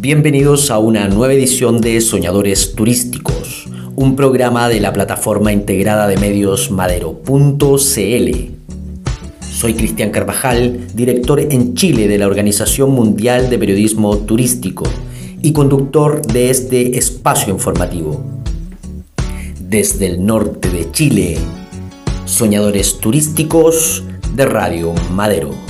Bienvenidos a una nueva edición de Soñadores Turísticos, un programa de la plataforma integrada de medios madero.cl. Soy Cristian Carvajal, director en Chile de la Organización Mundial de Periodismo Turístico y conductor de este espacio informativo. Desde el norte de Chile, Soñadores Turísticos de Radio Madero.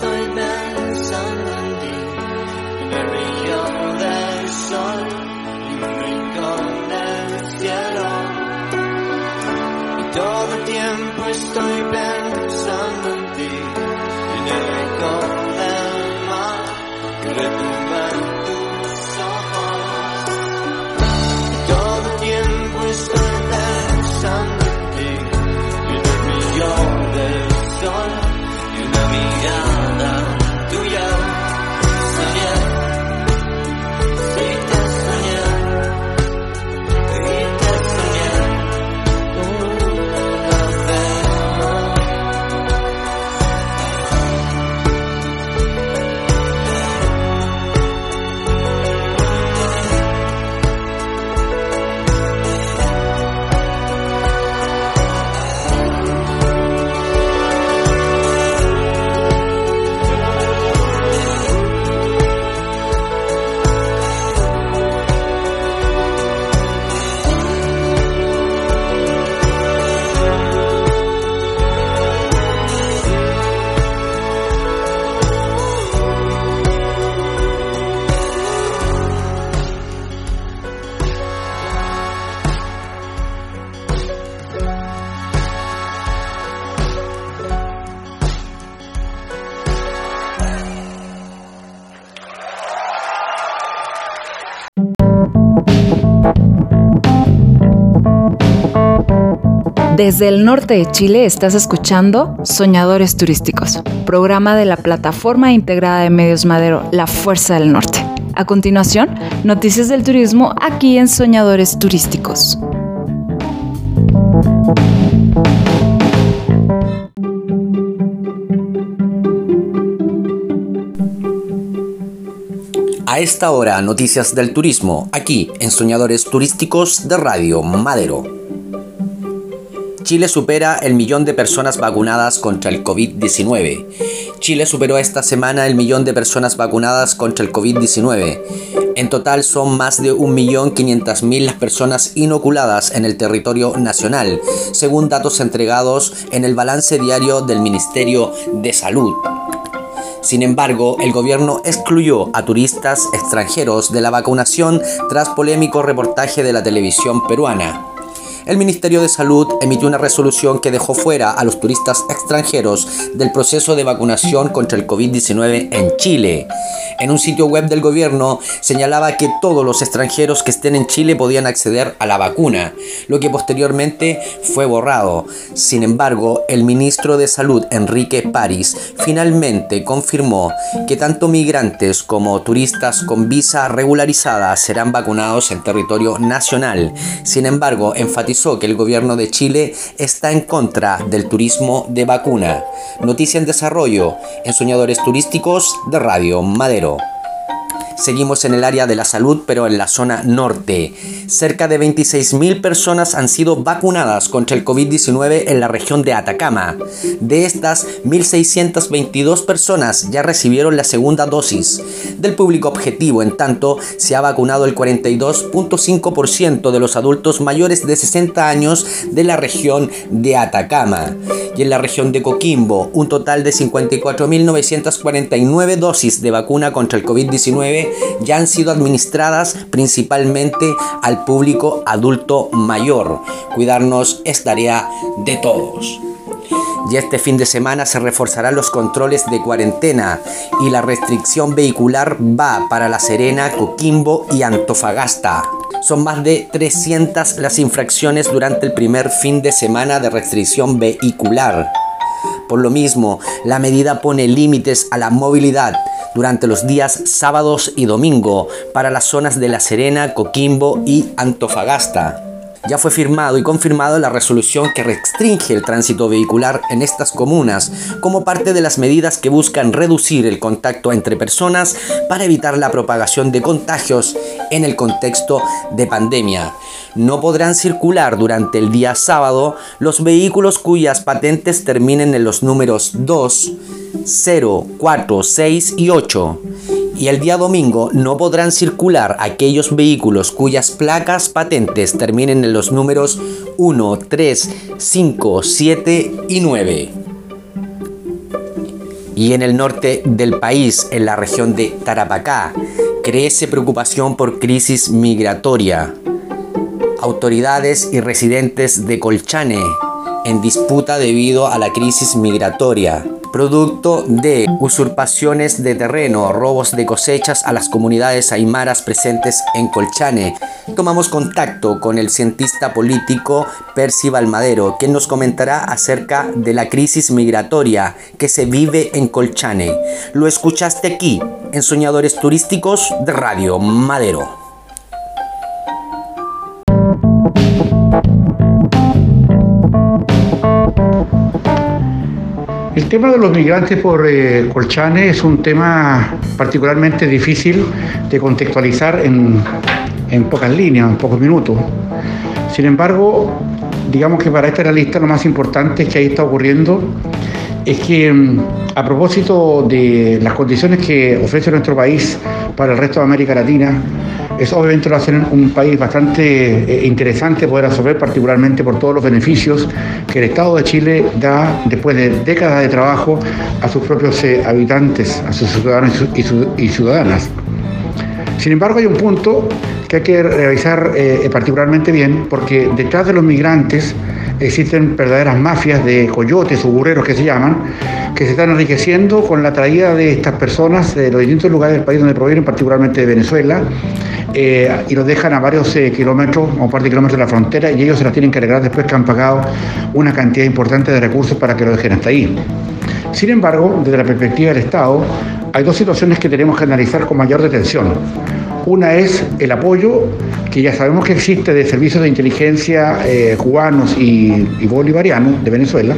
estoy Desde el norte de Chile estás escuchando Soñadores Turísticos, programa de la plataforma integrada de medios Madero, La Fuerza del Norte. A continuación, noticias del turismo aquí en Soñadores Turísticos. A esta hora, noticias del turismo, aquí en Soñadores Turísticos de Radio Madero. Chile supera el millón de personas vacunadas contra el COVID-19. Chile superó esta semana el millón de personas vacunadas contra el COVID-19. En total son más de 1.500.000 las personas inoculadas en el territorio nacional, según datos entregados en el balance diario del Ministerio de Salud. Sin embargo, el gobierno excluyó a turistas extranjeros de la vacunación tras polémico reportaje de la televisión peruana. El Ministerio de Salud emitió una resolución que dejó fuera a los turistas extranjeros del proceso de vacunación contra el COVID-19 en Chile. En un sitio web del gobierno señalaba que todos los extranjeros que estén en Chile podían acceder a la vacuna, lo que posteriormente fue borrado. Sin embargo, el ministro de Salud, Enrique París, finalmente confirmó que tanto migrantes como turistas con visa regularizada serán vacunados en territorio nacional. Sin embargo, enfatizó que el gobierno de Chile está en contra del turismo de vacuna. Noticia en desarrollo en Soñadores Turísticos de Radio Madero. Seguimos en el área de la salud, pero en la zona norte. Cerca de 26.000 personas han sido vacunadas contra el COVID-19 en la región de Atacama. De estas, 1.622 personas ya recibieron la segunda dosis. Del público objetivo, en tanto, se ha vacunado el 42.5% de los adultos mayores de 60 años de la región de Atacama. Y en la región de Coquimbo, un total de 54.949 dosis de vacuna contra el COVID-19 ya han sido administradas principalmente al público adulto mayor. Cuidarnos es tarea de todos. Y este fin de semana se reforzarán los controles de cuarentena y la restricción vehicular va para La Serena, Coquimbo y Antofagasta. Son más de 300 las infracciones durante el primer fin de semana de restricción vehicular. Por lo mismo, la medida pone límites a la movilidad durante los días sábados y domingo para las zonas de La Serena, Coquimbo y Antofagasta. Ya fue firmado y confirmado la resolución que restringe el tránsito vehicular en estas comunas como parte de las medidas que buscan reducir el contacto entre personas para evitar la propagación de contagios en el contexto de pandemia. No podrán circular durante el día sábado los vehículos cuyas patentes terminen en los números 2, 0, 4, 6 y 8. Y el día domingo no podrán circular aquellos vehículos cuyas placas patentes terminen en los números 1, 3, 5, 7 y 9. Y en el norte del país, en la región de Tarapacá, crece preocupación por crisis migratoria. Autoridades y residentes de Colchane en disputa debido a la crisis migratoria producto de usurpaciones de terreno, robos de cosechas a las comunidades aymaras presentes en Colchane. Tomamos contacto con el cientista político Percy Balmadero, quien nos comentará acerca de la crisis migratoria que se vive en Colchane. Lo escuchaste aquí, en Soñadores Turísticos de Radio Madero. Tema de los migrantes por eh, Colchane es un tema particularmente difícil de contextualizar en, en pocas líneas, en pocos minutos. Sin embargo, digamos que para esta analista lo más importante que ahí está ocurriendo es que mm, a propósito de las condiciones que ofrece nuestro país para el resto de América Latina, eso obviamente lo hace un país bastante eh, interesante poder absorber, particularmente por todos los beneficios que el Estado de Chile da después de décadas de trabajo a sus propios eh, habitantes, a sus ciudadanos y, ciudadanas. Sin embargo, hay un punto que hay que revisar eh, particularmente bien, porque detrás de los migrantes existen verdaderas mafias de coyotes o burreros que se llaman, que se están enriqueciendo con la traída de estas personas de los distintos lugares del país donde provienen, particularmente de Venezuela, eh, y los dejan a varios eh, kilómetros o un par de kilómetros de la frontera y ellos se las tienen que arreglar después que han pagado una cantidad importante de recursos para que lo dejen hasta ahí. Sin embargo, desde la perspectiva del Estado, hay dos situaciones que tenemos que analizar con mayor detención. Una es el apoyo, que ya sabemos que existe de servicios de inteligencia eh, cubanos y, bolivarianos de Venezuela,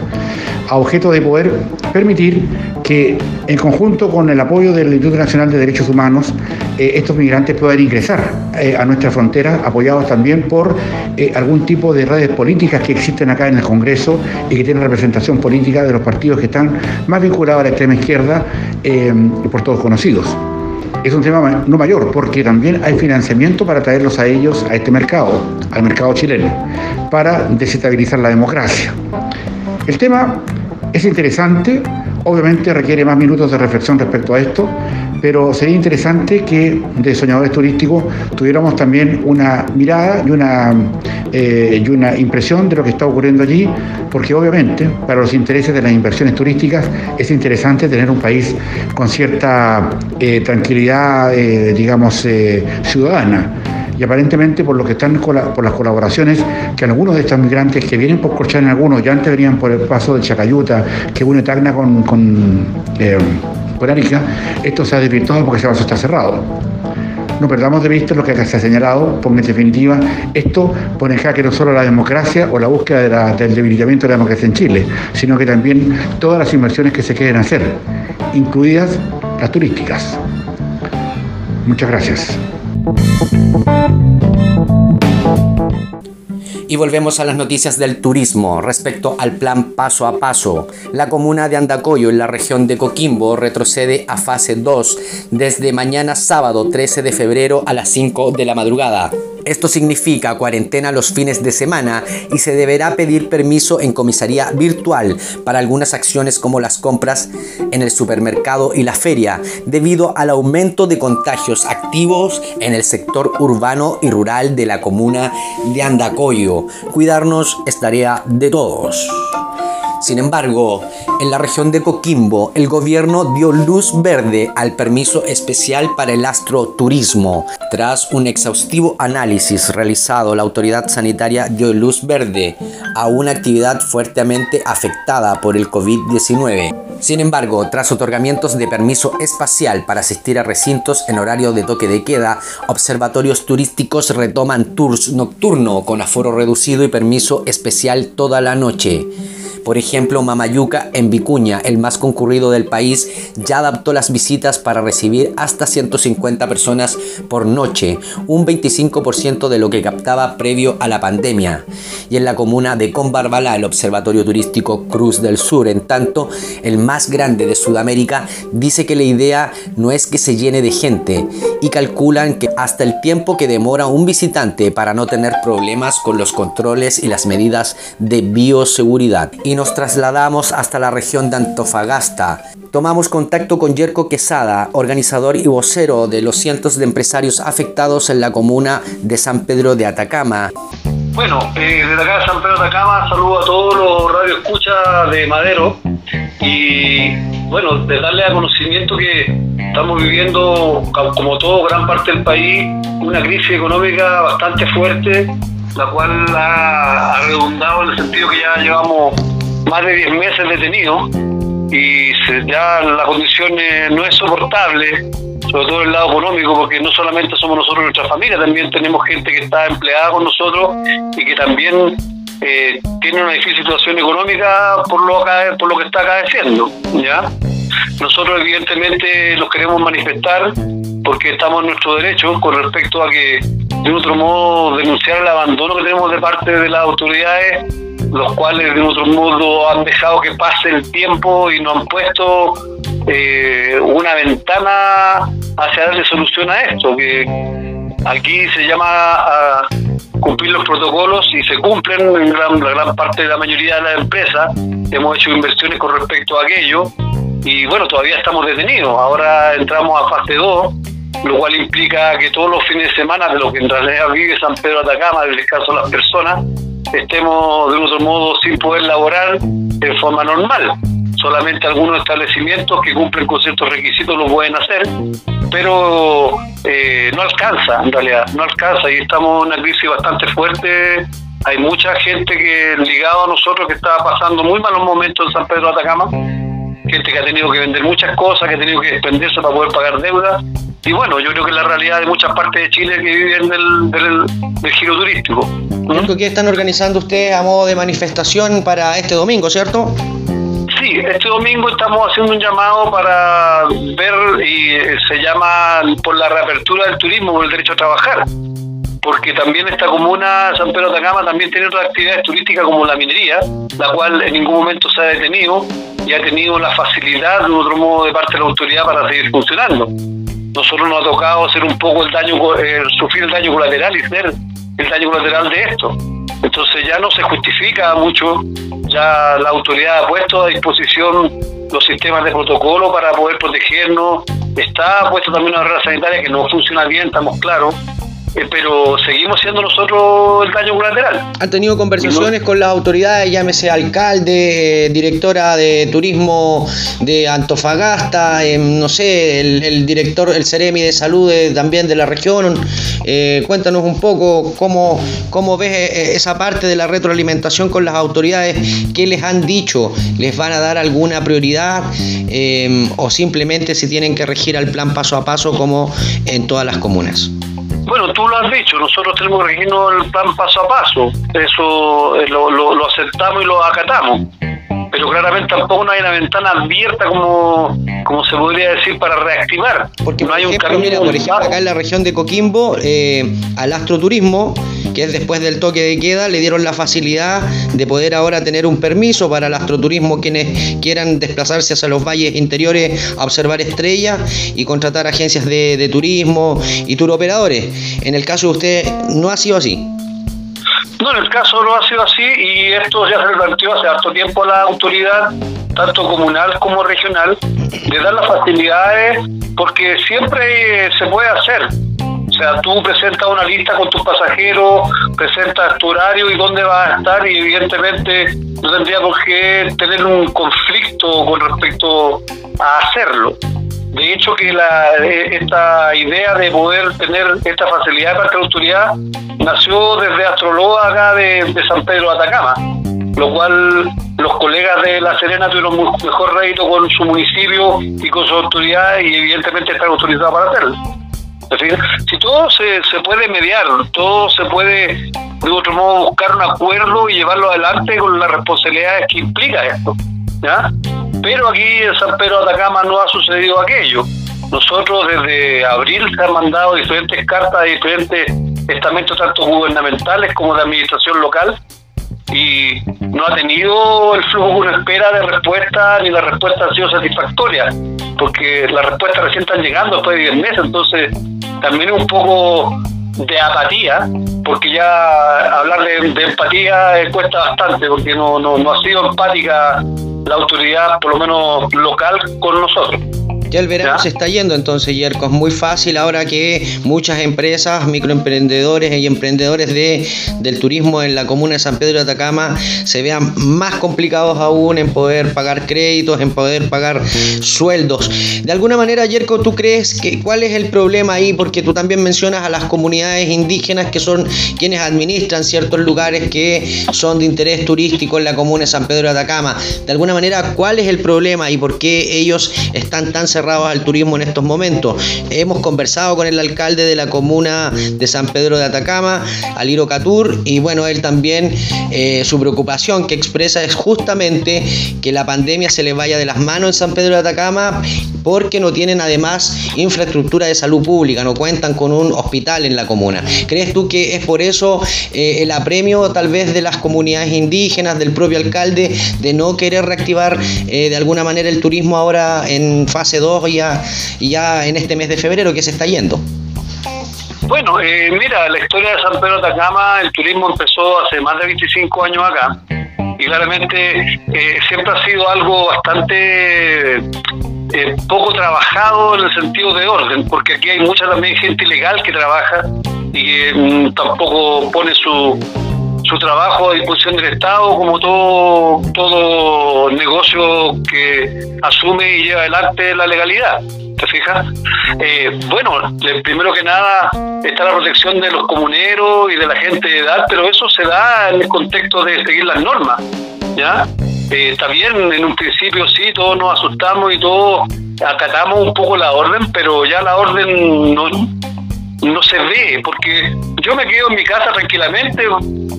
a objeto de poder permitir que en conjunto con el apoyo del Instituto Nacional de Derechos Humanos, eh, estos migrantes puedan ingresar eh, a nuestra frontera, apoyados también por algún tipo de redes políticas que existen acá en el Congreso y que tienen representación política de los partidos que están más vinculados a la extrema izquierda, por todos conocidos es un tema no mayor, porque también hay financiamiento para traerlos a ellos a este mercado, al mercado chileno, para desestabilizar la democracia. El tema es interesante, obviamente requiere más minutos de reflexión respecto a esto, pero sería interesante que de soñadores turísticos tuviéramos también una mirada y una, eh, y una impresión de lo que está ocurriendo allí, porque obviamente para los intereses de las inversiones turísticas es interesante tener un país con cierta eh, tranquilidad, eh, digamos, ciudadana. Y aparentemente por lo que están por las colaboraciones que algunos de estos migrantes que vienen por en algunos ya antes venían por el paso de Chacayuta, que une Tacna con, Esto se ha desvirtuado porque ese paso está cerrado. No perdamos de vista lo que se ha señalado, porque en definitiva esto pone en jaque no solo la democracia o la búsqueda del debilitamiento de la democracia en Chile, sino que también todas las inversiones que se quieren hacer, incluidas las turísticas. Muchas gracias. Y volvemos a las noticias del turismo respecto al plan paso a paso. La comuna de Andacoyo en la región de Coquimbo retrocede a fase 2 desde mañana sábado 13 de febrero a las 5 de la madrugada. Esto significa cuarentena los fines de semana y se deberá pedir permiso en comisaría virtual para algunas acciones como las compras en el supermercado y la feria, debido al aumento de contagios activos en el sector urbano y rural de la comuna de Andacoyo. Cuidarnos es tarea de todos. Sin embargo, en la región de Coquimbo, el gobierno dio luz verde al permiso especial para el astroturismo. Tras un exhaustivo análisis realizado, la autoridad sanitaria dio luz verde a una actividad fuertemente afectada por el COVID-19. Sin embargo, tras otorgamientos de permiso espacial para asistir a recintos en horario de toque de queda, observatorios turísticos retoman tours nocturno con aforo reducido y permiso especial toda la noche. Por ejemplo, Mamayuca en Vicuña, el más concurrido del país, ya adaptó las visitas para recibir hasta 150 personas por noche, un 25% de lo que captaba previo a la pandemia. Y en la comuna de Combarbalá, el Observatorio Turístico Cruz del Sur, en tanto, el más grande de Sudamérica, dice que la idea no es que se llene de gente y calculan que hasta el tiempo que demora un visitante para no tener problemas con los controles y las medidas de bioseguridad y nos trasladamos hasta la región de Antofagasta. Tomamos contacto con Yerko Quesada, organizador y vocero de los cientos de empresarios afectados en la comuna de San Pedro de Atacama. Bueno, eh, desde acá de San Pedro de Atacama saludo a todos los radioescuchas de Madero y bueno, de darle a conocimiento que estamos viviendo, como todo gran parte del país, una crisis económica bastante fuerte, la cual ha redundado en el sentido que ya llevamos más de 10 meses detenido y ya la condición no es soportable, sobre todo el lado económico, porque no solamente somos nosotros nuestra familia, también tenemos gente que está empleada con nosotros y que también eh, tiene una difícil situación económica por lo, por lo que está acaeciendo. ¿ya? Nosotros evidentemente los queremos manifestar porque estamos en nuestro derecho con respecto a que de otro modo denunciar el abandono que tenemos de parte de las autoridades los cuales de otro modo han dejado que pase el tiempo y no han puesto eh, una ventana hacia darle solución a esto, que aquí se llama a cumplir los protocolos y se cumplen en gran, la gran parte de la mayoría de las empresas. Hemos hecho inversiones con respecto a aquello y bueno, todavía estamos detenidos. Ahora entramos a fase 2 lo cual implica que todos los fines de semana, de lo que en realidad vive San Pedro de Atacama, del descanso de las personas, estemos de otro modo sin poder laborar de forma normal. Solamente algunos establecimientos que cumplen con ciertos requisitos lo pueden hacer, pero eh, no alcanza, en realidad, no alcanza y estamos en una crisis bastante fuerte. Hay mucha gente que ligado a nosotros que está pasando muy malos momentos en San Pedro de Atacama, gente que ha tenido que vender muchas cosas, que ha tenido que desprenderse para poder pagar deudas y bueno, yo creo que es la realidad de muchas partes de Chile que viven del, del, giro turístico. ¿Qué están organizando ustedes a modo de manifestación para este domingo, cierto? Sí, este domingo estamos haciendo un llamado para ver, y eh, se llama por la reapertura del turismo, por el derecho a trabajar porque también esta comuna, San Pedro de Atacama, también tiene otras actividades turísticas como la minería, la cual en ningún momento se ha detenido y ha tenido la facilidad de otro modo de parte de la autoridad para seguir funcionando nosotros nos ha tocado hacer un poco el daño, sufrir el daño colateral y ser el daño colateral de esto. Entonces ya no se justifica mucho, ya la autoridad ha puesto a disposición los sistemas de protocolo para poder protegernos. Está puesto también una regla sanitaria que no funciona bien, estamos claros. Eh, pero seguimos siendo nosotros el daño colateral. ¿Han tenido conversaciones con las autoridades, llámese alcalde, directora de turismo de Antofagasta, em, no sé, el, director, el Ceremi de Salud también de la región? Eh, cuéntanos un poco cómo, cómo ves eh, esa parte de la retroalimentación con las autoridades, qué les han dicho, les van a dar alguna prioridad em, o simplemente si tienen que regir al plan paso a paso como en todas las comunas. Bueno, tú lo has dicho, nosotros tenemos que regirnos el plan paso a paso, eso eh, lo, lo, aceptamos y lo acatamos pero claramente tampoco no hay una ventana abierta como, como se podría decir para reactivar. Porque no hay un camino. por ejemplo, acá en la región de Coquimbo, eh, al astroturismo, que es después del toque de queda, le dieron la facilidad de poder ahora tener un permiso para el astroturismo quienes quieran desplazarse hacia los valles interiores a observar estrellas y contratar agencias de, de turismo y tour operadores. En el caso de usted, no ha sido así. No, en el caso no ha sido así y esto ya se planteó hace harto tiempo a la autoridad, tanto comunal como regional, de dar las facilidades porque siempre se puede hacer. O sea, tú presentas una lista con tus pasajeros, presentas tu horario y dónde vas a estar y evidentemente no tendría por qué tener un conflicto con respecto a hacerlo. De hecho, que eh, esta idea de poder tener esta facilidad para la autoridad nació desde Astrologa acá de, San Pedro de Atacama, lo cual los colegas de La Serena tuvieron mejor rédito con su municipio y con su autoridad y evidentemente están autorizados para hacerlo. si todo se, se puede mediar, todo se puede de otro modo buscar un acuerdo y llevarlo adelante con las responsabilidades que implica esto. ¿ya? Pero aquí en San Pedro de Atacama no ha sucedido aquello. Nosotros desde abril se han mandado diferentes cartas de diferentes estamentos, tanto gubernamentales como de administración local, y no ha tenido el flujo que uno espera de respuesta, ni la respuesta ha sido satisfactoria, porque las respuestas recién están llegando después de 10 meses, entonces también es un poco de apatía, porque ya hablar de, empatía cuesta bastante, porque no, no, no ha sido empática la autoridad, por lo menos local, con nosotros. Ya el verano se está yendo entonces, Yerko. Es muy fácil ahora que muchas empresas, microemprendedores y emprendedores de, del turismo en la comuna de San Pedro de Atacama se vean más complicados aún en poder pagar créditos, en poder pagar sueldos. De alguna manera, Yerko, ¿tú crees que cuál es el problema ahí? Porque tú también mencionas a las comunidades indígenas que son quienes administran ciertos lugares que son de interés turístico en la comuna de San Pedro de Atacama. De alguna manera, ¿cuál es el problema y por qué ellos están tan cerrados? Al turismo en estos momentos. Hemos conversado con el alcalde de la comuna de San Pedro de Atacama, Aliro Catur, y bueno, él también eh, su preocupación que expresa es justamente que la pandemia se le vaya de las manos en San Pedro de Atacama porque no tienen además infraestructura de salud pública, no cuentan con un hospital en la comuna. ¿Crees tú que es por eso eh, el apremio tal vez de las comunidades indígenas, del propio alcalde, de no querer reactivar eh, de alguna manera el turismo ahora en fase 2 y ya, ya en este mes de febrero que se está yendo? Bueno, eh, mira, la historia de San Pedro de Atacama, el turismo empezó hace más de 25 años acá y claramente eh, siempre ha sido algo bastante eh, poco trabajado en el sentido de orden, porque aquí hay mucha también gente ilegal que trabaja y que mm, tampoco pone su, su trabajo a disposición del Estado, como todo, todo negocio que asume y lleva adelante la legalidad. ¿Te fijas? Eh, bueno, primero que nada está la protección de los comuneros y de la gente de edad, pero eso se da en el contexto de seguir las normas. ¿Ya? Eh, está bien, en un principio sí, todos nos asustamos y todos acatamos un poco la orden, pero ya la orden no, no se ve, porque yo me quedo en mi casa tranquilamente,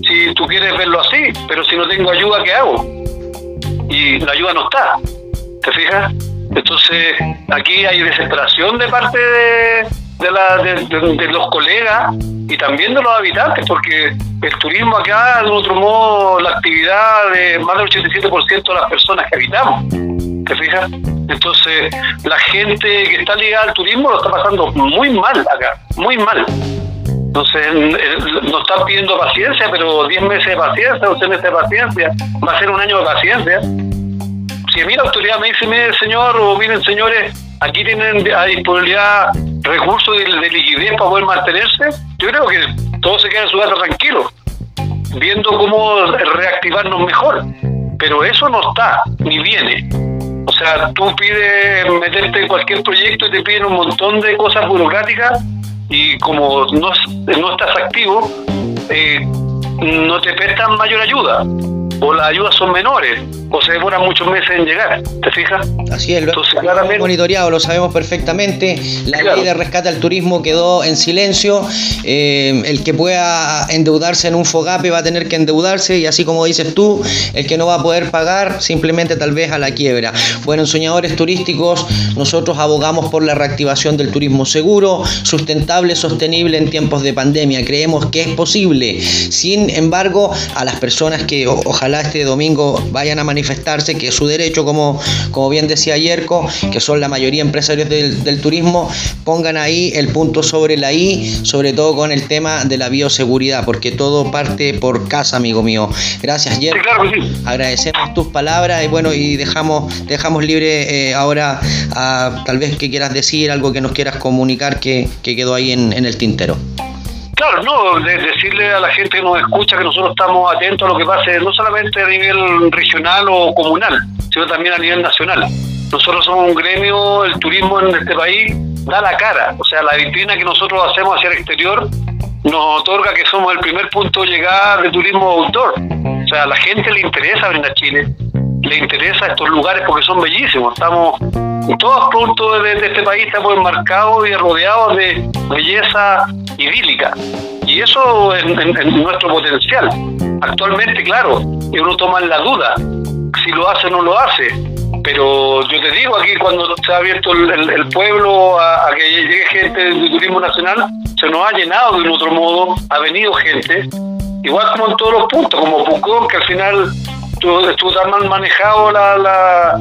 si tú quieres verlo así, pero si no tengo ayuda, ¿qué hago? Y la ayuda no está, ¿te fijas? Entonces, aquí hay desesperación de parte de, la, de, los colegas y también de los habitantes, porque el turismo acá, de otro modo, la actividad de más del 87% de las personas que habitamos, ¿te fijas? Entonces, la gente que está ligada al turismo lo está pasando muy mal acá, muy mal. Entonces, nos están pidiendo paciencia, pero 10 meses de paciencia, 11 meses de paciencia, va a ser un año de paciencia. si a mí la autoridad me dice, mire señor, o miren señores, aquí tienen a disponibilidad recursos de, de liquidez para poder mantenerse, yo creo que todos se quedan en su casa tranquilos, viendo cómo reactivarnos mejor. Pero eso no está, ni viene. O sea, tú pides meterte en cualquier proyecto y te piden un montón de cosas burocráticas y como no, no estás activo, eh, no te prestan mayor ayuda o las ayudas son menores o se demoran muchos meses en llegar, ¿te fijas? Así es, lo hemos monitoreado, lo sabemos perfectamente. La ley de rescate al turismo quedó en silencio. Eh, el que pueda endeudarse en un FOGAPE va a tener que endeudarse y así como dices tú, el que no va a poder pagar simplemente tal vez a la quiebra. Bueno, en Soñadores Turísticos nosotros abogamos por la reactivación del turismo seguro, sustentable, sostenible en tiempos de pandemia. Creemos que es posible. Sin embargo, a las personas que ojalá este domingo vayan a manifestar manifestarse, que es su derecho, como, como bien decía Yerko, que son la mayoría empresarios del, del turismo, pongan ahí el punto sobre la I, sobre todo con el tema de la bioseguridad, porque todo parte por casa, amigo mío. Gracias, Yerko. Agradecemos tus palabras y bueno, y dejamos, dejamos libre eh, ahora a tal vez que quieras decir, algo que nos quieras comunicar que, que quedó ahí en, en el tintero. Claro, no, decirle a la gente que nos escucha que nosotros estamos atentos a lo que pase, no solamente a nivel regional o comunal, sino también a nivel nacional. Nosotros somos un gremio, el turismo en este país da la cara, o sea, la vitrina que nosotros hacemos hacia el exterior nos otorga que somos el primer punto de llegada de turismo outdoor. O sea, a la gente le interesa venir a Chile, le interesa estos lugares porque son bellísimos. Estamos, en todos puntos de, este país estamos enmarcados y rodeados de belleza idílica. Y eso es, nuestro potencial. Actualmente, claro, uno toma la duda si lo hace o no lo hace. Pero yo te digo, aquí cuando se ha abierto el, pueblo a, a, que llegue gente de turismo nacional, se nos ha llenado de un otro modo, ha venido gente, igual como en todos los puntos, como Pucón, que al final estuvo, tan mal manejado la, la,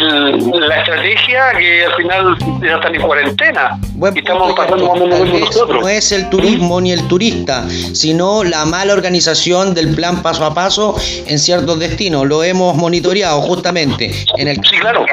la estrategia que al final ya están en cuarentena. y estamos pasando nosotros. No es el turismo ni el turista, sino la mala organización del plan paso a paso en ciertos destinos. Lo hemos monitoreado justamente en el, sí, claro.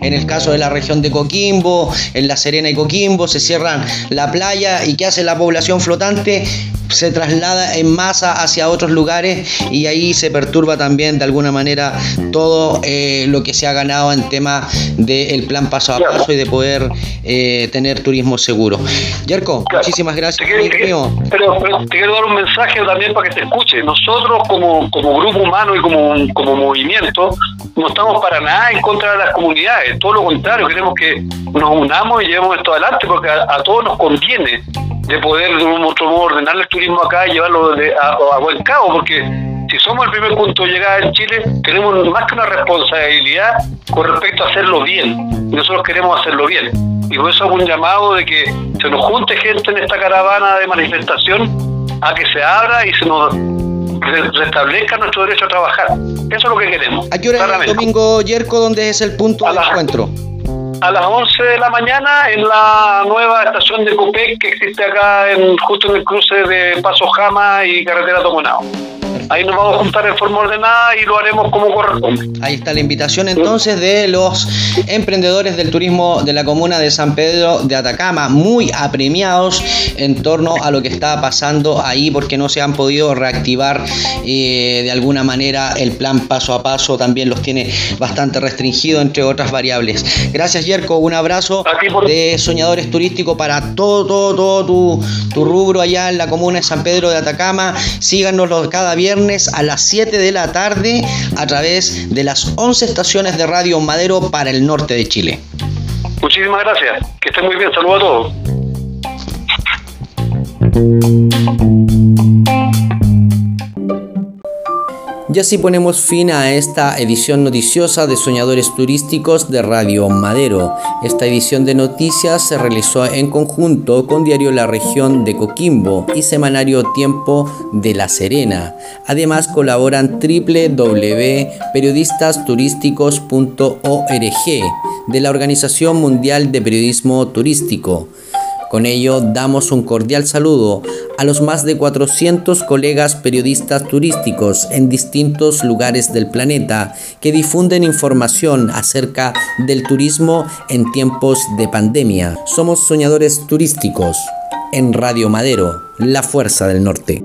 en el caso de la región de Coquimbo, en La Serena y Coquimbo, se cierran la playa y ¿qué hace la población flotante? se traslada en masa hacia otros lugares y ahí se perturba también de alguna manera todo eh, lo que se ha ganado en tema del plan paso a paso y de poder eh, tener turismo seguro. Yerko, muchísimas gracias. Te quiero, pero, te quiero dar un mensaje también para que te escuche. Nosotros como, como grupo humano y como, como movimiento no estamos para nada en contra de las comunidades, todo lo contrario, queremos que nos unamos y llevemos esto adelante porque a todos nos conviene de poder de un otro modo ordenar el turismo acá y llevarlo a, buen cabo, porque si somos el primer punto de llegada en Chile, tenemos más que una responsabilidad con respecto a hacerlo bien. Y nosotros queremos hacerlo bien. Y por eso hago un llamado de que se nos junte gente en esta caravana de manifestación a que se abra y se nos restablezca nuestro derecho a trabajar. Eso es lo que queremos. ¿A qué hora es el domingo, Yerko, donde es el punto de encuentro? a las 11 de la mañana en la nueva estación de Copec que existe acá en, justo en el cruce de Paso Jama y Carretera Tomonao. Ahí nos vamos a juntar en forma ordenada y lo haremos como corresponde. Ahí está la invitación entonces de los emprendedores del turismo de la comuna de San Pedro de Atacama, muy apremiados en torno a lo que está pasando ahí porque no se han podido reactivar eh, de alguna manera el plan paso a paso, también los tiene bastante restringido entre otras variables. Gracias Yerko, un abrazo de soñadores turísticos para todo, todo, todo tu, tu rubro allá en la comuna de San Pedro de Atacama. Síganos cada viernes a las 7 de la tarde a través de las 11 estaciones de Radio Madero para el norte de Chile. Muchísimas gracias. Que estén muy bien. Saludos a todos. Y así ponemos fin a esta edición noticiosa de Soñadores Turísticos de Radio Madero. Esta edición de noticias se realizó en conjunto con Diario La Región de Coquimbo y Semanario Tiempo de La Serena. Además colaboran www.periodistasturísticos.org de la Organización Mundial de Periodismo Turístico. Con ello damos un cordial saludo a los más de 400 colegas periodistas turísticos en distintos lugares del planeta que difunden información acerca del turismo en tiempos de pandemia. Somos soñadores turísticos en Radio Madero, la fuerza del norte.